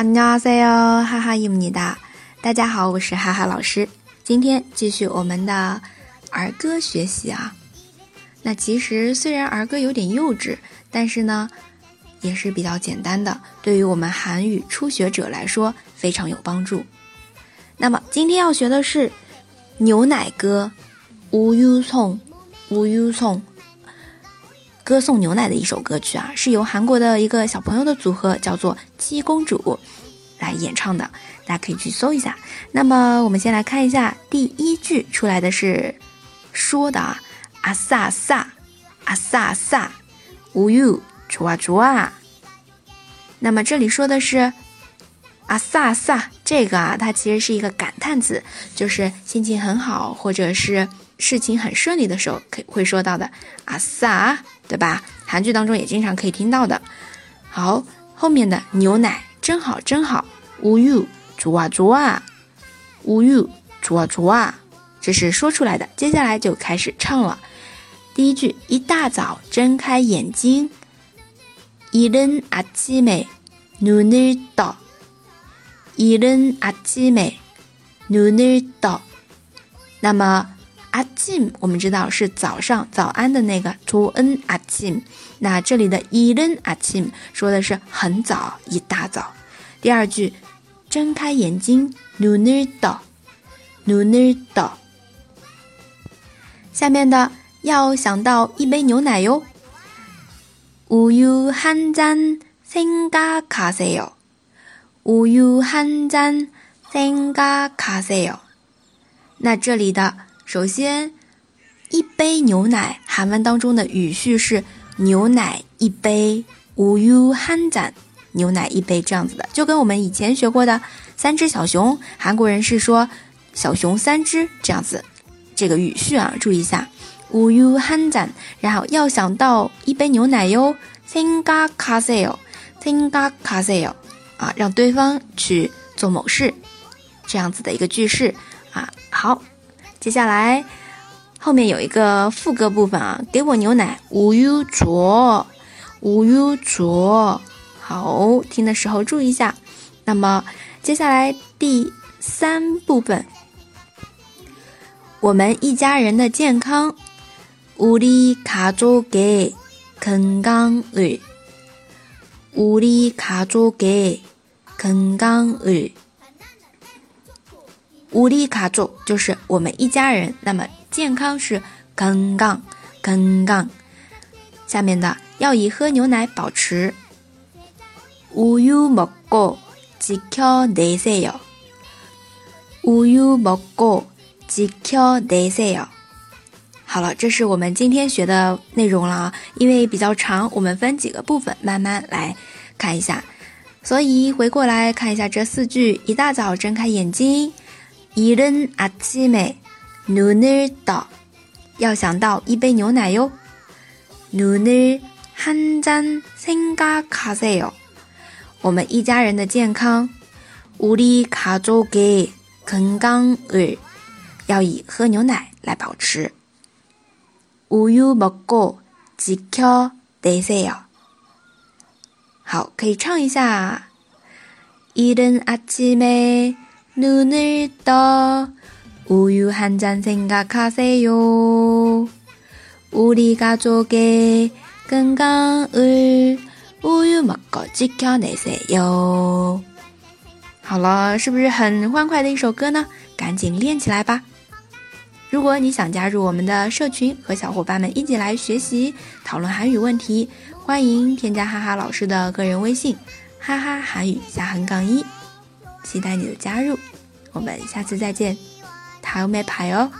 안녕하세 요， 哈哈伊姆尼达，大家好，我是哈哈老师，今天继续我们的儿歌学习啊。那其实虽然儿歌有点幼稚，但是呢，也是比较简单的，对于我们韩语初学者来说非常有帮助。那么今天要学的是牛奶歌，우유 송， 우유 송。 歌颂牛奶的一首歌曲啊，是由韩国的一个小朋友的组合叫做七公主来演唱的，大家可以去搜一下。那么我们先来看一下第一句出来的是说的啊，阿萨萨，阿萨萨，无忧，좋아 좋아。那么这里说的是阿萨萨，这个啊，它其实是一个感叹词，就是心情很好或者是事情很顺利的时候可会说到的阿萨。 对吧？韩剧当中也经常可以听到的。好，后面的牛奶真好真好，우유좋아좋아无유좋아좋아这是说出来的。接下来就开始唱了。第一句，一大早睁开眼睛，이른아침에눈을 떠， 이른아침에눈을 떠。 那么。 阿침我们知道是早上早安的那个朱恩阿침那这里的이른阿침说的是很早一大早。第二句，睁开眼睛，눈을 떠， 눈을 떠。 下面的要想到一杯牛奶哟，우유한잔생각하세 요， 우유한잔생각하세 요。 那这里的。 首先，一杯牛奶，韩文当中的语序是牛奶一杯，우유한 잔， 牛奶一杯这样子的，就跟我们以前学过的三只小熊，韩国人是说小熊三只这样子，这个语序啊，注意一下，우유한 잔， 然后要想到一杯牛奶哟，생각하세 요， 생각하세 요， 啊，让对方去做某事，这样子的一个句式啊，好。 接下来，后面有一个副歌部分啊，给我牛奶，无忧浊，无忧浊。好，听的时候注意一下。那么，接下来第三部分，我们一家人的健康，우리가족의건강 을， 우리가족의건강 을。 无力卡住就是我们一家人，那么健康是건강 건강下面的要以喝牛奶保持。우유먹고지켜내세 요。 우유먹고지켜내세 요。 好了，这是我们今天学的内容了，因为比较长，我们分几个部分慢慢来看一下。所以回过来看一下这四句：一大早睁开眼睛。 이른아침에눈을 떠， 要想到一杯牛奶哟。눈을한잔생각하세 요， 我们一家人的健康。우리가족의건강 을， 要以喝牛奶来保持。우유먹고지켜내세 요。 好，可以唱一下。이른아침에 눈을 떠 우유 한 잔 생각하세요. 우리 가족의 건강을 우유 먹고 지켜내세요. 好了，是不是很欢快的一首歌呢？赶紧练起来吧！如果你想加入我们的社群，和小伙伴们一起来学习、讨论韩语问题，欢迎添加哈哈老师的个人微信：哈哈韩语下横杠一。期待你的加入， 我们下次再见，塔欧美牌哦。